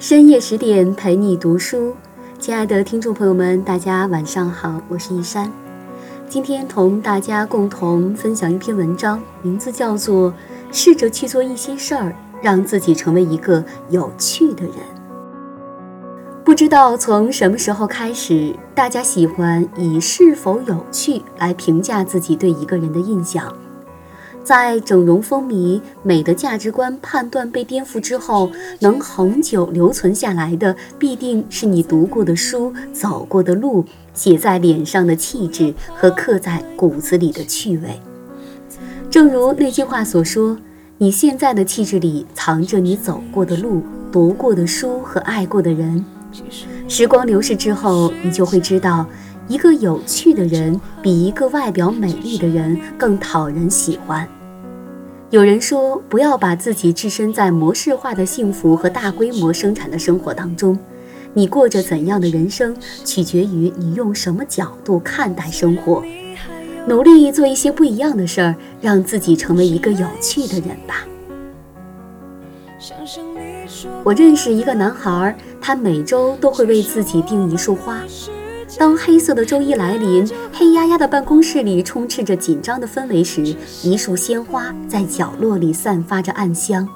深夜十点陪你读书，亲爱的听众朋友们，大家晚上好，我是一山。今天同大家共同分享一篇文章，名字叫做《试着去做一些事儿，让自己成为一个有趣的人》。不知道从什么时候开始，大家喜欢以是否有趣来评价自己对一个人的印象。在整容风靡、美的价值观判断被颠覆之后，能恒久留存下来的，必定是你读过的书、走过的路、写在脸上的气质和刻在骨子里的趣味。正如那句话所说：“你现在的气质里藏着你走过的路、读过的书和爱过的人。”时光流逝之后，你就会知道。一个有趣的人，比一个外表美丽的人更讨人喜欢。有人说，不要把自己置身在模式化的幸福和大规模生产的生活当中。你过着怎样的人生，取决于你用什么角度看待生活。努力做一些不一样的事儿，让自己成为一个有趣的人吧。我认识一个男孩，他每周都会为自己订一束花。当黑色的周一来临，黑压压的办公室里充斥着紧张的氛围时，一束鲜花在角落里散发着暗香。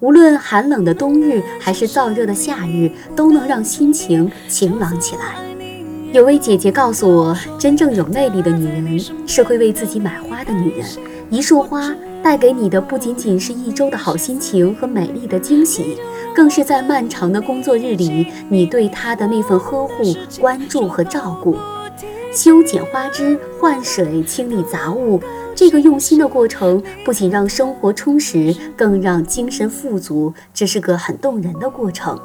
无论寒冷的冬日还是燥热的夏日，都能让心情晴朗起来。有位姐姐告诉我，真正有魅力的女人是会为自己买花的女人。一束花带给你的不仅仅是一周的好心情和美丽的惊喜。更是在漫长的工作日里，你对他的那份呵护、关注和照顾，修剪花枝、换水、清理杂物，这个用心的过程不仅让生活充实，更让精神富足。这是个很动人的过程。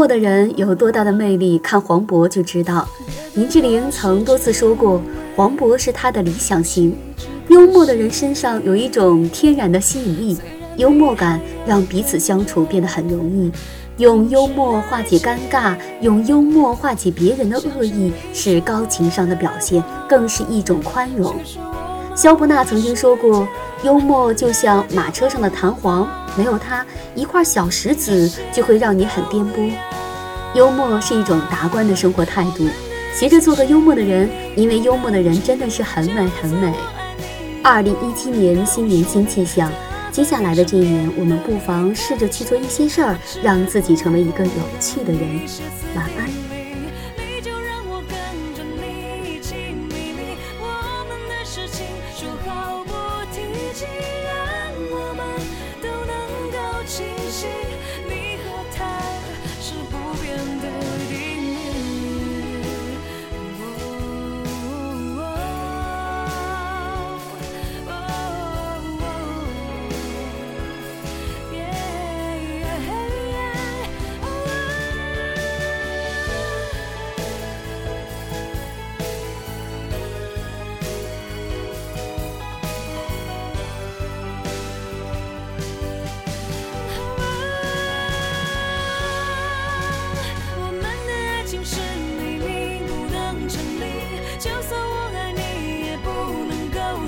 默的人有多大的魅力，看黄渤就知道。林志玲曾多次说过，黄渤是她的理想型。幽默的人身上有一种天然的吸引力，幽默感让彼此相处变得很容易。用幽默化解尴尬，用幽默化解别人的恶意，是高情商的表现，更是一种宽容。肖伯纳曾经说过，幽默就像马车上的弹簧，没有它，一块小石子就会让你很颠簸。幽默是一种达观的生活态度，学着做个幽默的人，因为幽默的人真的是很美很美。二零一七年新年新气象，接下来的这一年，我们不妨试着去做一些事儿，让自己成为一个有趣的人。晚安。Jesus.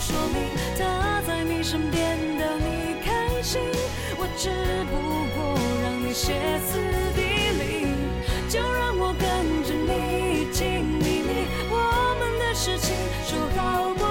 说明，他在你身边逗你开心，我只不过让你歇斯底里，就让我跟着你，亲密密，我们的事情说好。